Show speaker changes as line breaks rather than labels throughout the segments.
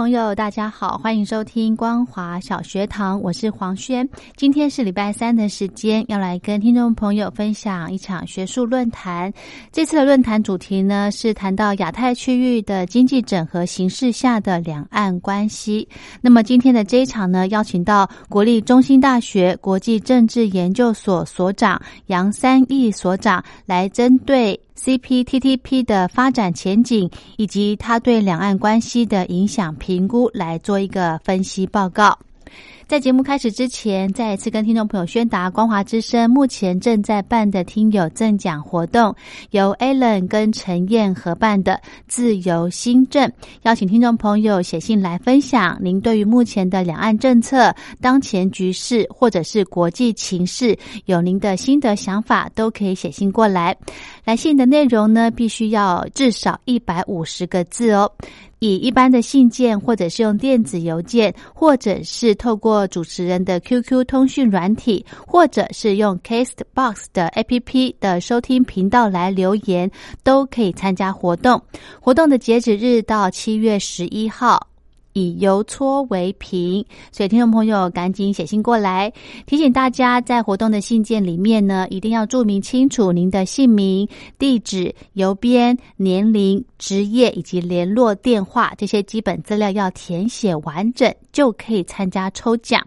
朋友，大家好，欢迎收听光华小学堂，我是黄轩。今天是礼拜三的时间，要来跟听众朋友分享一场学术论坛。这次的论坛主题呢，是谈到亚太区域的经济整合形势下的两岸关系。那么今天的这一场呢，邀请到国立中心大学国际政治研究所所长杨三义所长来针对。CPTTP 的发展前景以及它对两岸关系的影响评估，来做一个分析报告。在节目开始之前，再一次跟听众朋友宣达，光华之声目前正在办的听友赠奖活动，由 Allen 跟陈燕合办的自由新政，邀请听众朋友写信来分享您对于目前的两岸政策、当前局势或者是国际情势有您的心得想法，都可以写信过来。来信的内容呢，必须要至少一百五十个字哦。以一般的信件，或者是用电子邮件，或者是透过主持人的 QQ 通讯软体，或者是用 Castbox 的 APP 的收听频道来留言，都可以参加活动。活动的截止日到七月十一号。以邮戳为凭，所以听众朋友赶紧写信过来，提醒大家在活动的信件里面呢，一定要注明清楚您的姓名、地址、邮编、年龄、职业以及联络电话这些基本资料要填写完整，就可以参加抽奖。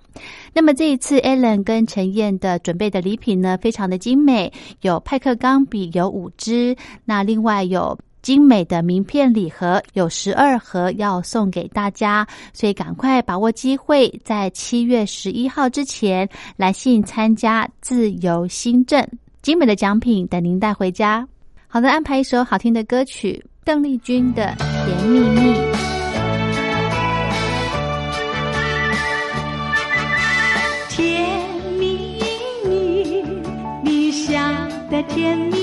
那么这一次，Allen 跟陈燕的准备的礼品呢，非常的精美，有派克钢笔有五支，那另外有。精美的名片礼盒有十二盒要送给大家，所以赶快把握机会，在七月十一号之前来信参加自由新政，精美的奖品等您带回家。好的，安排一首好听的歌曲，邓丽君的《甜蜜蜜》。
甜蜜蜜，你笑的甜蜜。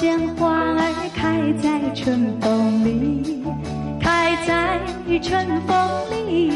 像花儿开在春风里，开在春风里，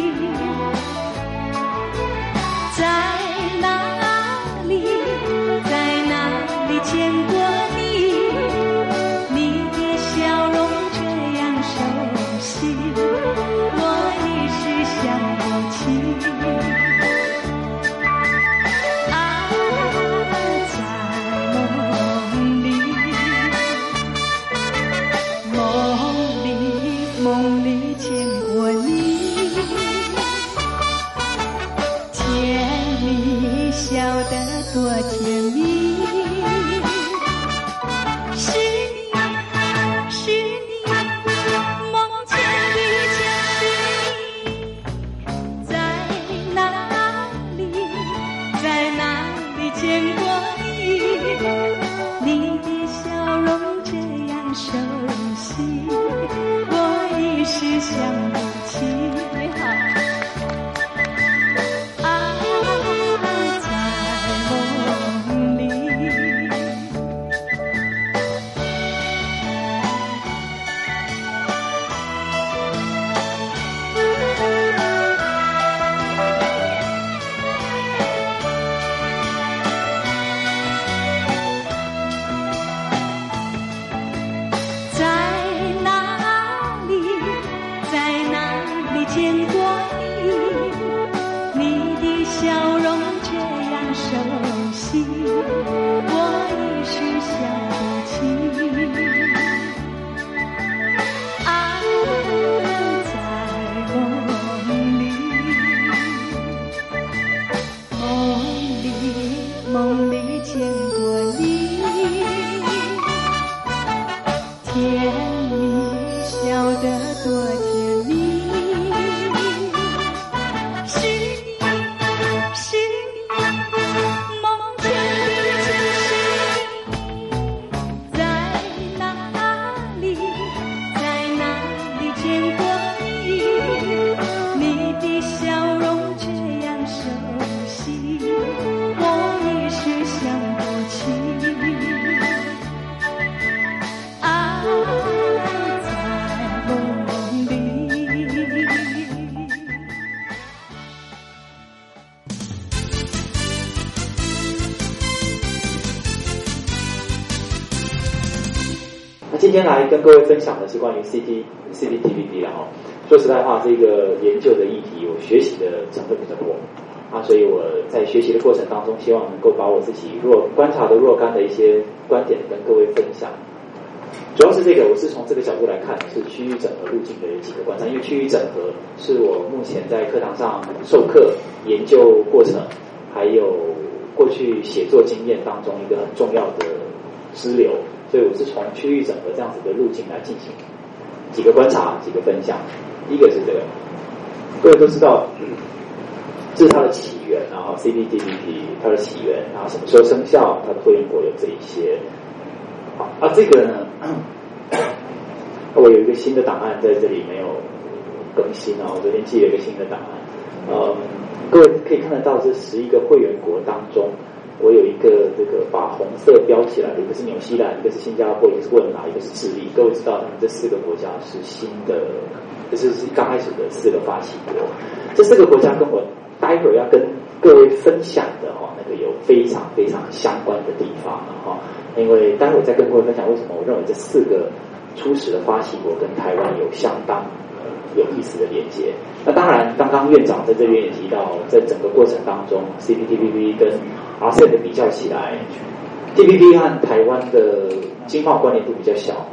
天来跟各位分享的是关于 CT CTTVB 的哈。说实在话，这个研究的议题，我学习的成分比较多啊，所以我在学习的过程当中，希望能够把我自己若观察的若干的一些观点跟各位分享。主要是这个，我是从这个角度来看，是区域整合路径的几个观察，因为区域整合是我目前在课堂上授课、研究过程，还有过去写作经验当中一个很重要的支流。所以我是从区域整合这样子的路径来进行几个观察、几个分享。一个是这个，各位都知道，这是它的起源，然后 CPTPP 它的起源，然后什么时候生效，它的会员国有这一些。好，啊，这个呢，我有一个新的档案在这里没有更新啊，我昨天寄了一个新的档案。呃，各位可以看得到，这十一个会员国当中。我有一个这个把红色标起来的，一个是纽西兰，一个是新加坡，一个是汶莱，一个是智利。各位知道，他们这四个国家是新的，就是是刚开始的四个发起国。这四个国家跟我待会儿要跟各位分享的哈，那个有非常非常相关的地方哈。因为待会儿再跟各位分享为什么我认为这四个初始的发起国跟台湾有相当有意思的连接。那当然，刚刚院长在这边也提到，在整个过程当中，CPTPP 跟 RCEP 比较起来，TPP 和台湾的经贸关联度比较小，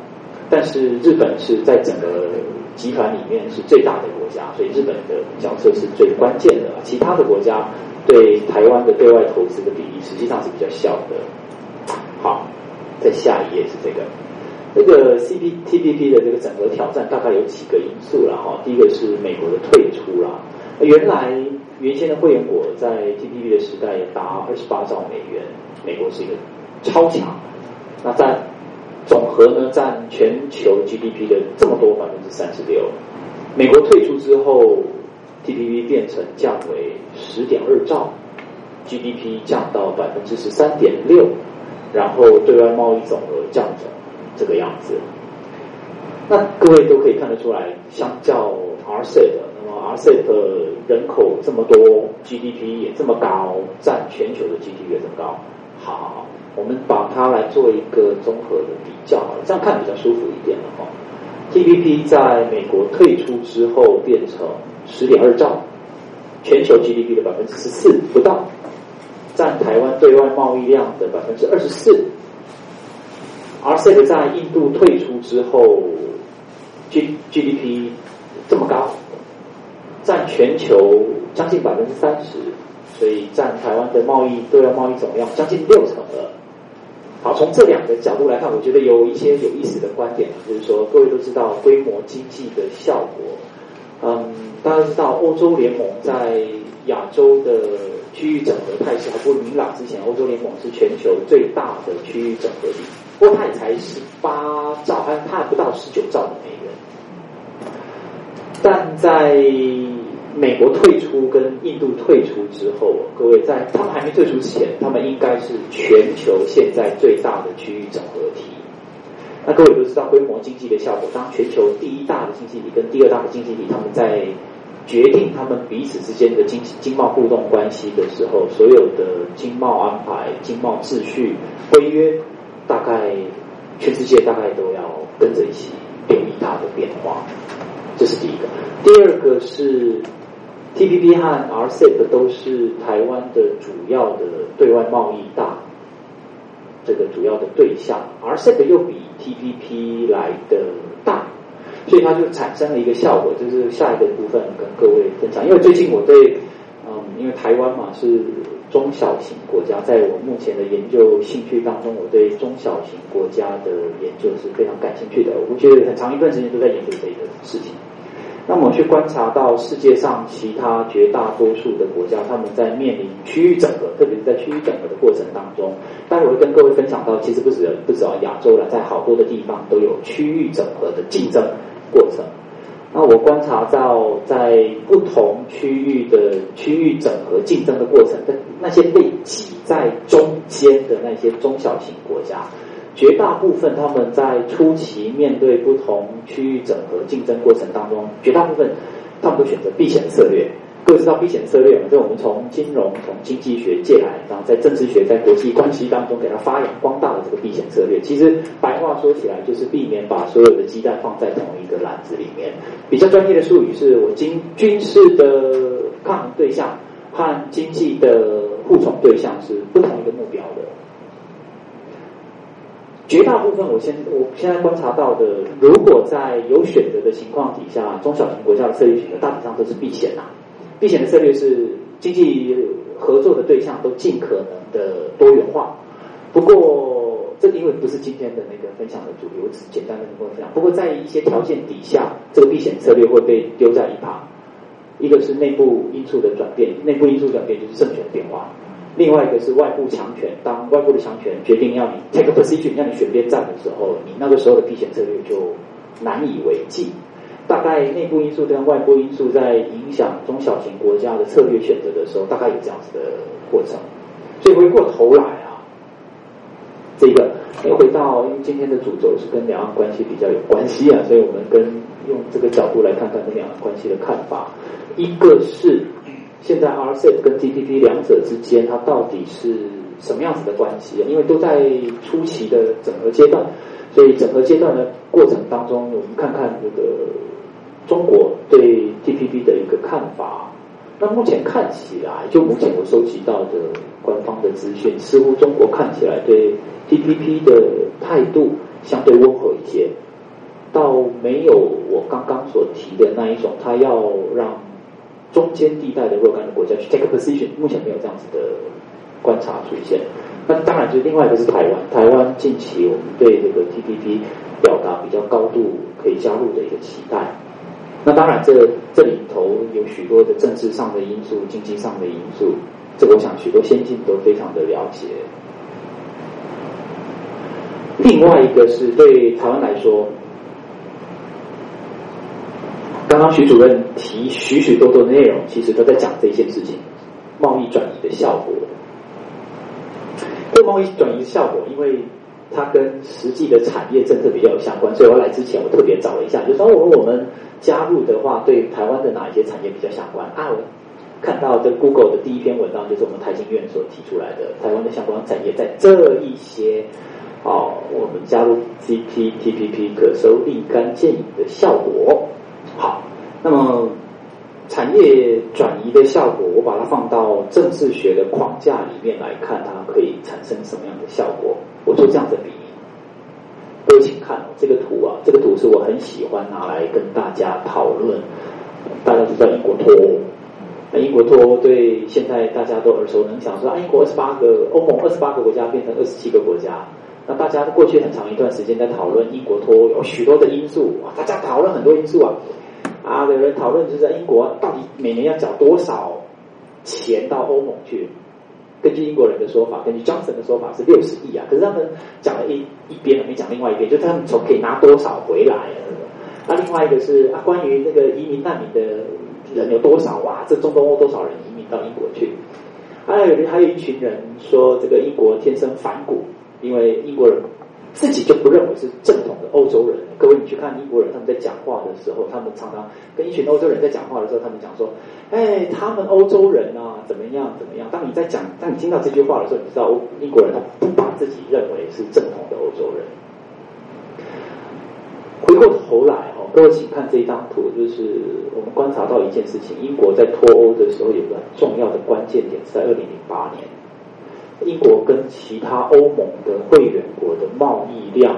但是日本是在整个集团里面是最大的国家，所以日本的角色是最关键的。其他的国家对台湾的对外投资的比例实际上是比较小的。好，在下一页是这个。这个 CPTPP 的这个整个挑战大概有几个因素了哈。第一个是美国的退出啦，原来原先的会员国在 TPP 的时代达二十八兆美元，美国是一个超强。那在总和呢，占全球 GDP 的这么多百分之三十六。美国退出之后，TPP 变成降为十点二兆，GDP 降到百分之十三点六，然后对外贸易总额降走。这个样子，那各位都可以看得出来，相较 RCEP，RCEP 人口这么多，GDP 也这么高，占全球的 GDP 也这么高。好，我们把它来做一个综合的比较，这样看比较舒服一点了哈。TPP 在美国退出之后变成十点二兆，全球 GDP 的百分之十四不到，占台湾对外贸易量的百分之二十四。RCEP 在印度退出之后，G GDP 这么高，占全球将近百分之三十，所以占台湾的贸易对外贸易总量将近六成了。好，从这两个角度来看，我觉得有一些有意思的观点，就是说各位都知道规模经济的效果。嗯，大家知道欧洲联盟在亚洲的区域整合态势还不明朗之前，欧洲联盟是全球最大的区域整合体。不过它也才十八兆，还它还不到十九兆的美元。但在美国退出跟印度退出之后，各位在他们还没退出之前，他们应该是全球现在最大的区域整合体。那各位都知道规模经济的效果，当全球第一大的经济体跟第二大的经济体他们在决定他们彼此之间的经济经贸互动关系的时候，所有的经贸安排、经贸秩序、规约。大概全世界大概都要跟着一起有一大的变化，这是第一个。第二个是 TPP 和 RCEP 都是台湾的主要的对外贸易大，这个主要的对象，RCEP 又比 TPP 来的大，所以它就产生了一个效果，就是下一个部分跟各位分享。因为最近我对，嗯，因为台湾嘛是。中小型国家，在我目前的研究兴趣当中，我对中小型国家的研究是非常感兴趣的。我觉得很长一段时间都在研究这个事情。那么去观察到世界上其他绝大多数的国家，他们在面临区域整合，特别是在区域整合的过程当中，待会会跟各位分享到，其实不止不止亚洲了，在好多的地方都有区域整合的竞争过程。那我观察到，在不同区域的区域整合竞争的过程，跟那些被挤在中间的那些中小型国家，绝大部分他们在初期面对不同区域整合竞争过程当中，绝大部分他们都选择避险策略。各位知道避险策略嘛？这我们从金融、从经济学借来，然后在政治学、在国际关系当中给它发扬光大的这个避险策略。其实白话说起来，就是避免把所有的鸡蛋放在同一个篮子里面。比较专业的术语是我经军事的抗衡对象和经济的互宠对象是不同一个目标的。绝大部分我现我现在观察到的，如果在有选择的情况底下，中小型国家的策略选择大体上都是避险呐。避险的策略是经济合作的对象都尽可能的多元化。不过这因为不是今天的那个分享的主流，我只简单的跟分享。不过在一些条件底下，这个避险策略会被丢在一旁。一个是内部因素的转变，内部因素转变就是政权变化。另外一个是外部强权，当外部的强权决定要你 take a position，让你选边站的时候，你那个时候的避险策略就难以为继。大概内部因素跟外部因素在影响中小型国家的策略选择的时候，大概有这样子的过程。所以回过头来啊，这个又回到因为今天的主轴是跟两岸关系比较有关系啊，所以我们跟用这个角度来看看跟两岸关系的看法。一个是。现在 RCEP 跟 TPP 两者之间，它到底是什么样子的关系？因为都在初期的整合阶段，所以整合阶段的过程当中，我们看看这个中国对 TPP 的一个看法。那目前看起来，就目前我收集到的官方的资讯，似乎中国看起来对 TPP 的态度相对温和一些，倒没有我刚刚所提的那一种，他要让。中间地带的若干的国家去 take a position，目前没有这样子的观察出现。那当然，就另外一个是台湾。台湾近期我们对这个 TPP 表达比较高度可以加入的一个期待。那当然，这这里头有许多的政治上的因素、经济上的因素，这个我想许多先进都非常的了解。另外一个是对台湾来说。刚徐主任提许许多多的内容，其实都在讲这件事情，贸易转移的效果。这贸易转移的效果，因为它跟实际的产业政策比较有相关，所以我来之前我特别找了一下，就说我我们加入的话，对台湾的哪一些产业比较相关啊？我看到这 Google 的第一篇文章，就是我们台经院所提出来的，台湾的相关产业在这一些哦，我们加入 CPTPP 可收立竿见影的效果。好，那么产业转移的效果，我把它放到政治学的框架里面来看，它可以产生什么样的效果？我做这样的比喻，各位请看这个图啊，这个图是我很喜欢拿来跟大家讨论。大家知道英国脱欧，那英国脱欧对现在大家都耳熟能详，说啊，英国二十八个欧盟二十八个国家变成二十七个国家。那大家过去很长一段时间在讨论英国脱欧有许多的因素啊，大家讨论很多因素啊，啊，有人讨论就是在英国到底每年要缴多少钱到欧盟去？根据英国人的说法，根据 Johnson 的说法是六十亿啊，可是他们讲了一一边，没讲另外一边，就他们从可以拿多少回来？那另外一个是啊，关于那个移民难民的人有多少？哇，这中东欧多少人移民到英国去？还有还有一群人说这个英国天生反骨。因为英国人自己就不认为是正统的欧洲人。各位，你去看英国人他们在讲话的时候，他们常常跟一群欧洲人在讲话的时候，他们讲说：“哎，他们欧洲人啊，怎么样怎么样。”当你在讲，当你听到这句话的时候，你知道英国人他不把自己认为是正统的欧洲人。回过头来哦，各位请看这一张图，就是我们观察到一件事情：英国在脱欧的时候，有个重要的关键点是在二零零八年。英国跟其他欧盟的会员国的贸易量，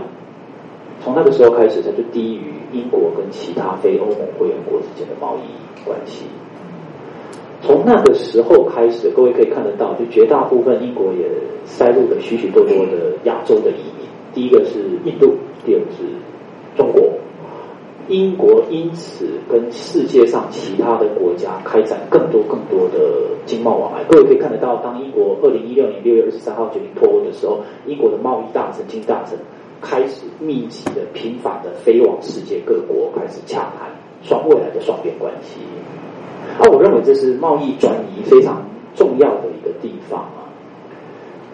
从那个时候开始，它就低于英国跟其他非欧盟会员国之间的贸易关系。从那个时候开始，各位可以看得到，就绝大部分英国也塞入了许许多多的亚洲的移民。第一个是印度，第二个是中国。英国因此跟世界上其他的国家开展更多更多的经贸往来。各位可以看得到，当英国二零一六年六月二十三号决定脱欧的时候，英国的贸易大臣、经大臣开始密集的、频繁的飞往世界各国，开始洽谈双未来的双边关系。啊，我认为这是贸易转移非常重要的一个地方啊。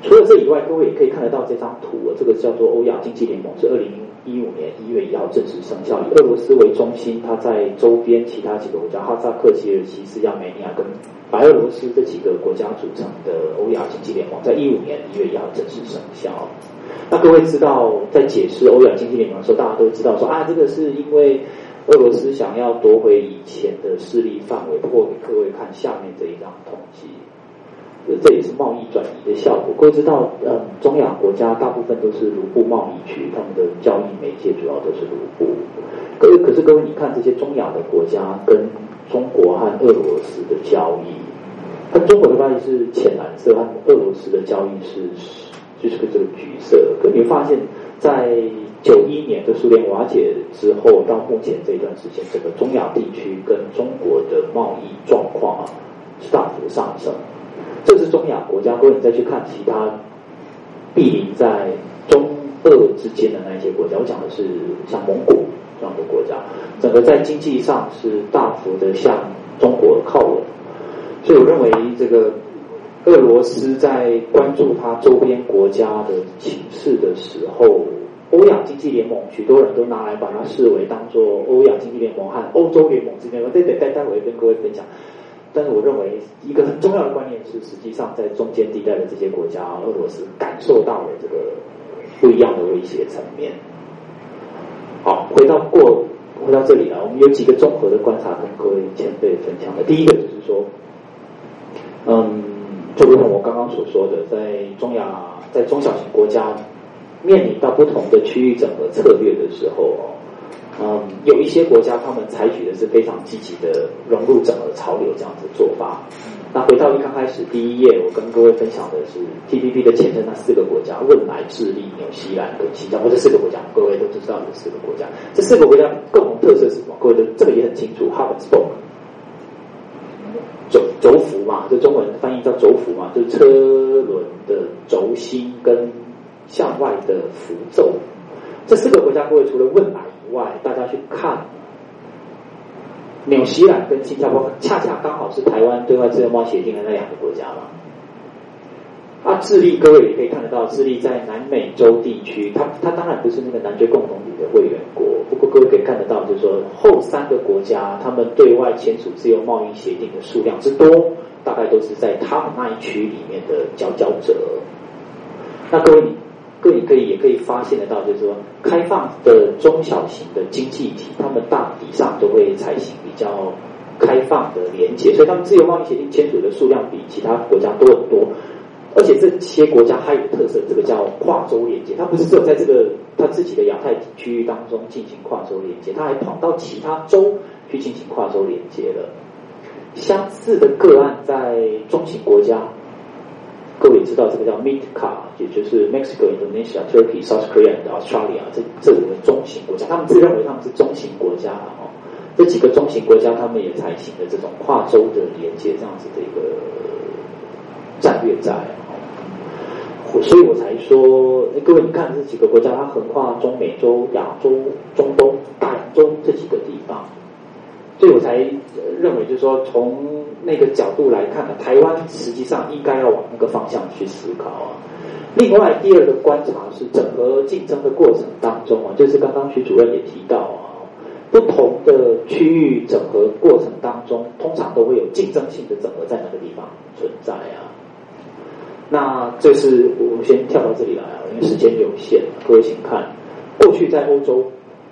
除了这以外，各位也可以看得到这张图，这个叫做欧亚经济联盟，是二零零一五年一月一号正式生效，以俄罗斯为中心，它在周边其他几个国家哈萨克、吉尔吉斯、亚美尼亚跟白俄罗斯这几个国家组成的欧亚经济联盟，在一五年一月一号正式生效。那各位知道，在解释欧亚经济联盟的时候，大家都知道说啊，这个是因为俄罗斯想要夺回以前的势力范围。不过给各位看下面这一张统计。这也是贸易转移的效果。各位知道，嗯，中亚国家大部分都是卢布贸易区，他们的交易媒介主要都是卢布。各位，可是各位，你看这些中亚的国家跟中国和俄罗斯的交易，跟中国的交易是浅蓝色，和俄罗斯的交易是就是个这个橘色。可你发现，在九一年的苏联瓦解之后，到目前这一段时间，整个中亚地区跟中国的贸易状况啊，是大幅上升。这是中亚国家，如果你再去看其他毗邻在中俄之间的那一些国家，我讲的是像蒙古这样的国家，整个在经济上是大幅的向中国靠拢。所以我认为，这个俄罗斯在关注它周边国家的情势的时候，欧亚经济联盟，许多人都拿来把它视为当做欧亚经济联盟和欧洲联盟之间。我待待待会跟各位分享。但是我认为一个很重要的观念是，实际上在中间地带的这些国家，俄罗斯感受到了这个不一样的威胁层面。好，回到过回到这里啊，我们有几个综合的观察跟各位前辈分享的。第一个就是说，嗯，就如同我刚刚所说的，在中亚在中小型国家面临到不同的区域整合策略的时候哦。嗯，有一些国家他们采取的是非常积极的融入整个潮流这样子做法。那回到一刚开始第一页，我跟各位分享的是 TPP 的前身那四个国家：汶莱、智利、纽西兰跟新加坡这四个国家。各位都知道这四个国家，这四个国家共同特色是什么？各位都这个也很清楚，Hub and Spoke，轴轴幅嘛，这中文翻译叫轴幅嘛，就是车轮的轴心跟向外的辐轴。这四个国家，各位除了汶莱。外，大家去看，纽西兰跟新加坡恰恰刚好是台湾对外自由贸易协定的那两个国家嘛。啊，智利各位也可以看得到，智利在南美洲地区，它它当然不是那个南非共同体的会员国，不过各位可以看得到，就是说后三个国家，他们对外签署自由贸易协定的数量之多，大概都是在他们那一区里面的佼佼者。那各位你。各位可以也可以发现得到，就是说，开放的中小型的经济体，他们大体上都会采行比较开放的连接，所以他们自由贸易协定签署的数量比其他国家多很多。而且这些国家还有特色，这个叫跨州连接，它不是只有在这个它自己的亚太区域当中进行跨州连接，它还跑到其他州去进行跨州连接了。相似的个案在中型国家。各位也知道这个叫 MITCA，也就是 Mexico、Indonesia、Turkey、South Korea 和 Australia 这这五个中型国家，他们自认为他们是中型国家哦。这几个中型国家，他们也采行了这种跨洲的连接这样子的一个战略在哦。所以我才说，各位你看这几个国家，它横跨中美洲、亚洲、中东、大洋洲这几个地方。所以我才认为，就是说，从那个角度来看呢，台湾实际上应该要往那个方向去思考啊。另外，第二个观察是整合竞争的过程当中啊，就是刚刚徐主任也提到啊，不同的区域整合过程当中，通常都会有竞争性的整合在那个地方存在啊。那这是我们先跳到这里来啊，因为时间有限，各位请看，过去在欧洲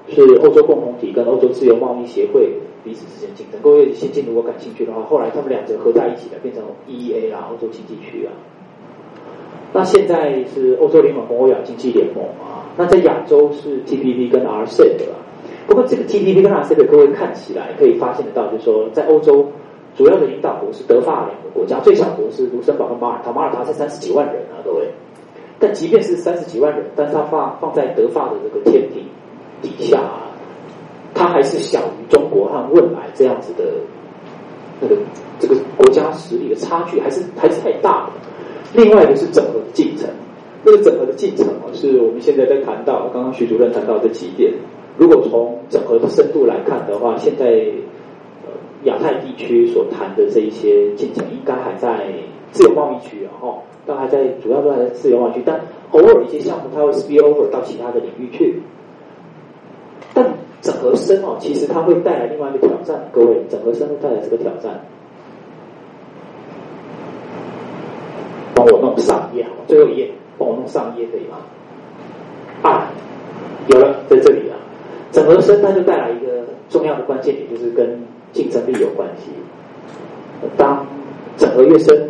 是欧洲共同体跟欧洲自由贸易协会。彼此之间竞争。各位先进如果感兴趣的话，后来他们两者合在一起的，变成 EEA 啦，欧洲经济区啊。那现在是欧洲联盟跟欧亚经济联盟啊。那在亚洲是 TPP 跟 RCEP 啊。不过这个 TPP 跟 RCEP 各位看起来可以发现得到，就是说在欧洲主要的领导国是德法两个国家，最小国是卢森堡跟马耳他，马耳他才三十几万人啊，各位。但即便是三十几万人，但是它放放在德法的这个天顶底下啊。它还是小于中国和未来这样子的那个这个国家实力的差距，还是还是太大了。另外一个是整合的进程，那个整合的进程啊，是我们现在在谈到刚刚徐主任谈到这几点。如果从整合的深度来看的话，现在亚太地区所谈的这一些进程，应该还在自由贸易区啊，哈，都还在主要都还在自由贸易区，但偶尔一些项目它会 spill over 到其他的领域去。但整合生哦，其实它会带来另外一个挑战。各位，整合生会带来这个挑战。帮我弄上一页，最后一页，帮我弄上一页可以吗？啊，有了，在这里啊。整合生它就带来一个重要的关键点，就是跟竞争力有关系。当整合越深，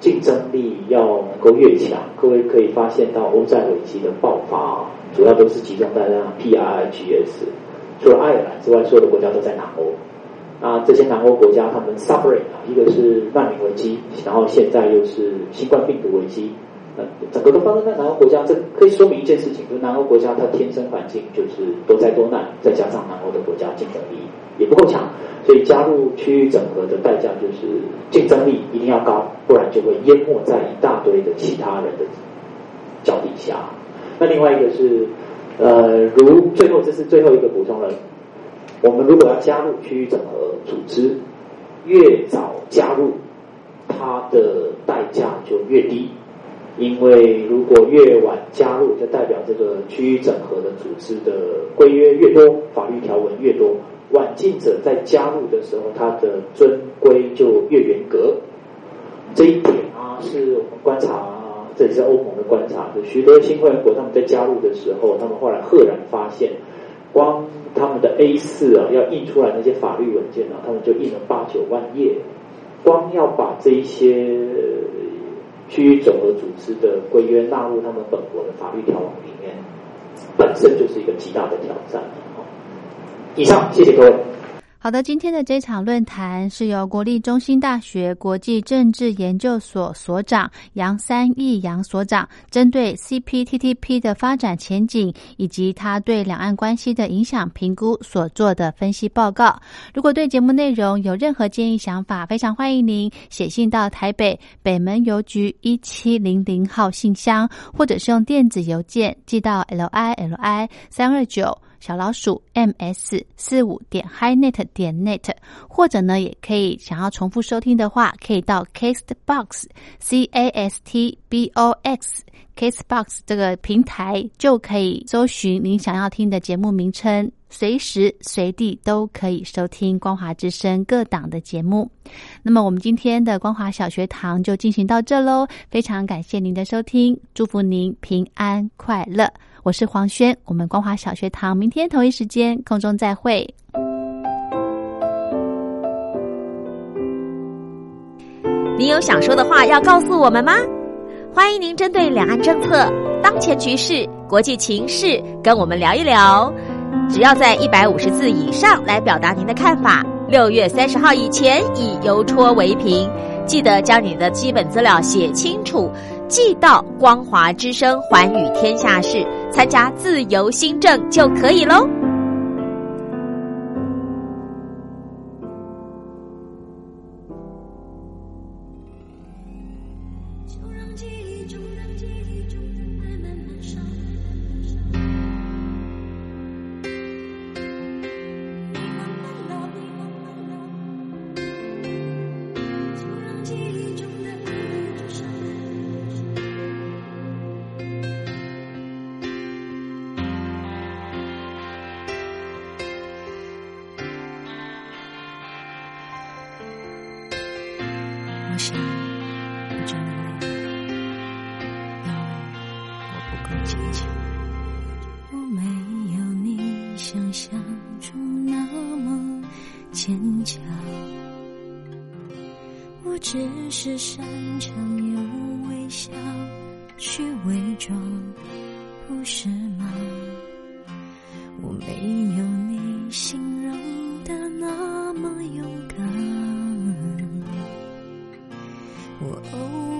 竞争力要能够越强。各位可以发现到欧债危机的爆发，主要都是集中在那 P I G S，除了爱尔兰之外，所有的国家都在南欧。那这些南欧国家，他们 suffering 啊，一个是难民危机，然后现在又是新冠病毒危机。整个都发生在南欧国家，这可以说明一件事情，就是南欧国家它天生环境就是多灾多难，再加上南欧的国家竞争力也不够强，所以加入区域整合的代价就是竞争力一定要高，不然就会淹没在一大堆的其他人的脚底下。那另外一个是，呃，如最后这是最后一个补充了，我们如果要加入区域整合组织，越早加入，它的代价就越低。因为如果越晚加入，就代表这个区域整合的组织的规约越多，法律条文越多，晚进者在加入的时候，他的遵规就越严格。这一点啊，是我们观察，这也是欧盟的观察，就许多新会员国他们在加入的时候，他们后来赫然发现，光他们的 A 四啊，要印出来那些法律文件啊，他们就印了八九万页，光要把这一些。区域整合组织的规约纳入他们本国的法律条文里面，本身就是一个极大的挑战。以上，谢谢各位。
好的，今天的这场论坛是由国立中心大学国际政治研究所所长杨三义杨所长，针对 CPTPP 的发展前景以及他对两岸关系的影响评估所做的分析报告。如果对节目内容有任何建议想法，非常欢迎您写信到台北北门邮局一七零零号信箱，或者是用电子邮件寄到 l i l i 三二九。小老鼠 m s 四五点 highnet 点 net，或者呢，也可以想要重复收听的话，可以到 castbox c a s t b o x castbox 这个平台就可以搜寻您想要听的节目名称，随时随地都可以收听光华之声各档的节目。那么，我们今天的光华小学堂就进行到这喽，非常感谢您的收听，祝福您平安快乐。我是黄轩，我们光华小学堂明天同一时间空中再会。
你有想说的话要告诉我们吗？欢迎您针对两岸政策、当前局势、国际情势跟我们聊一聊。只要在一百五十字以上来表达您的看法，六月三十号以前以邮戳为凭。记得将你的基本资料写清楚。寄到光华之声寰宇天下事，参加自由新政就可以喽。
是擅长用微笑去伪装，不是吗？我没有你形容的那么勇敢。我偶。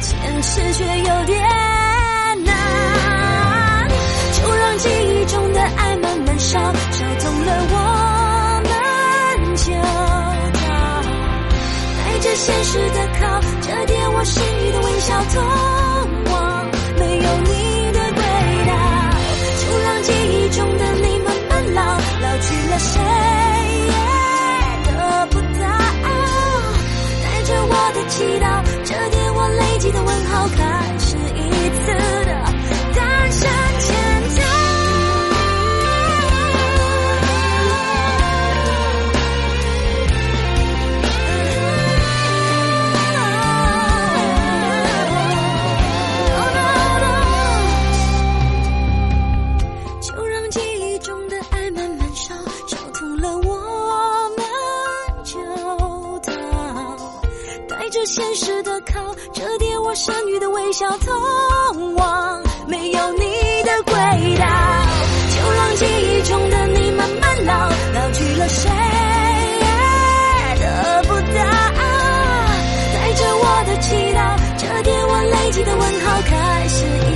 坚持却有点难。就让记忆中的爱慢慢烧，烧痛了我们就逃。带着现实的铐，折叠我心里的微笑，通往没有你的轨道。就让记忆中的你慢慢老，老去了谁也得不到。带着我的祈祷，着现实的靠，折叠我剩余的微笑，通往没有你的轨道。就让记忆中的你慢慢老，老去了谁也得不到。带着我的祈祷，折叠我累积的问号，开始一